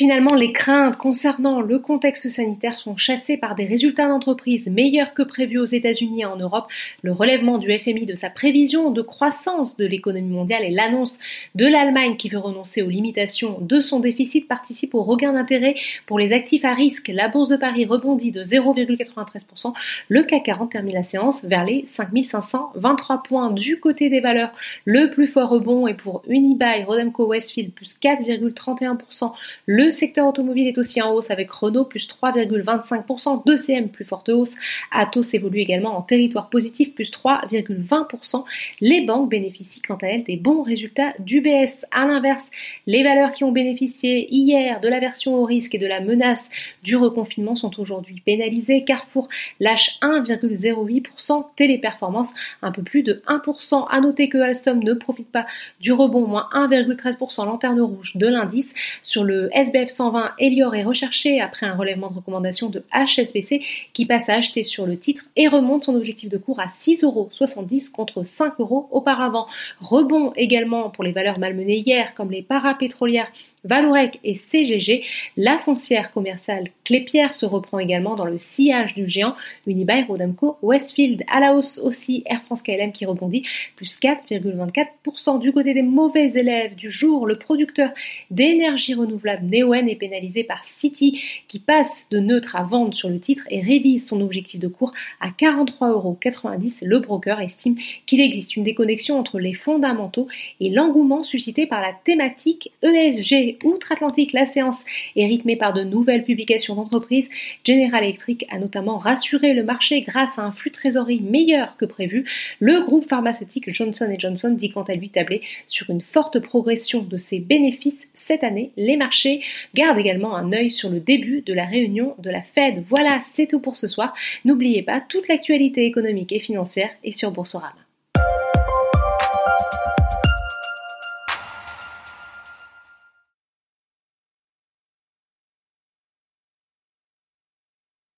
Finalement, les craintes concernant le contexte sanitaire sont chassées par des résultats d'entreprise meilleurs que prévus aux États-Unis et en Europe, le relèvement du FMI de sa prévision de croissance de l'économie mondiale et l'annonce de l'Allemagne qui veut renoncer aux limitations de son déficit participent au regain d'intérêt pour les actifs à risque. La bourse de Paris rebondit de 0,93%, le CAC 40 termine la séance vers les 5523 points du côté des valeurs. Le plus fort rebond est pour Unibail, Rodemco Westfield plus 4,31%, le le secteur automobile est aussi en hausse avec Renault plus 3,25%, 2CM plus forte hausse, Atos évolue également en territoire positif plus 3,20%. Les banques bénéficient quant à elles des bons résultats d'UBS. À l'inverse, les valeurs qui ont bénéficié hier de la version au risque et de la menace du reconfinement sont aujourd'hui pénalisées. Carrefour lâche 1,08%, Téléperformance un peu plus de 1%. À noter que Alstom ne profite pas du rebond, moins 1,13% lanterne rouge de l'indice. Sur le SBF 120 Elior est recherché après un relèvement de recommandation de HSBC qui passe à acheter sur le titre et remonte son objectif de cours à 6,70 euros contre 5 euros auparavant. Rebond également pour les valeurs malmenées hier comme les parapétrolières Valorec et CGG, la foncière commerciale Clépierre se reprend également dans le sillage du géant Unibail Rodamco Westfield. À la hausse aussi Air France KLM qui rebondit plus 4,24%. Du côté des mauvais élèves du jour, le producteur d'énergie renouvelable Est pénalisé par City qui passe de neutre à vendre sur le titre et révise son objectif de cours à 43,90 euros. Le broker estime qu'il existe une déconnexion entre les fondamentaux et l'engouement suscité par la thématique ESG outre-Atlantique, la séance est rythmée par de nouvelles publications d'entreprises. General Electric a notamment rassuré le marché grâce à un flux de trésorerie meilleur que prévu. Le groupe pharmaceutique Johnson Johnson dit quant à lui tabler sur une forte progression de ses bénéfices cette année. Les marchés gardent également un œil sur le début de la réunion de la Fed. Voilà, c'est tout pour ce soir. N'oubliez pas, toute l'actualité économique et financière est sur Boursorama.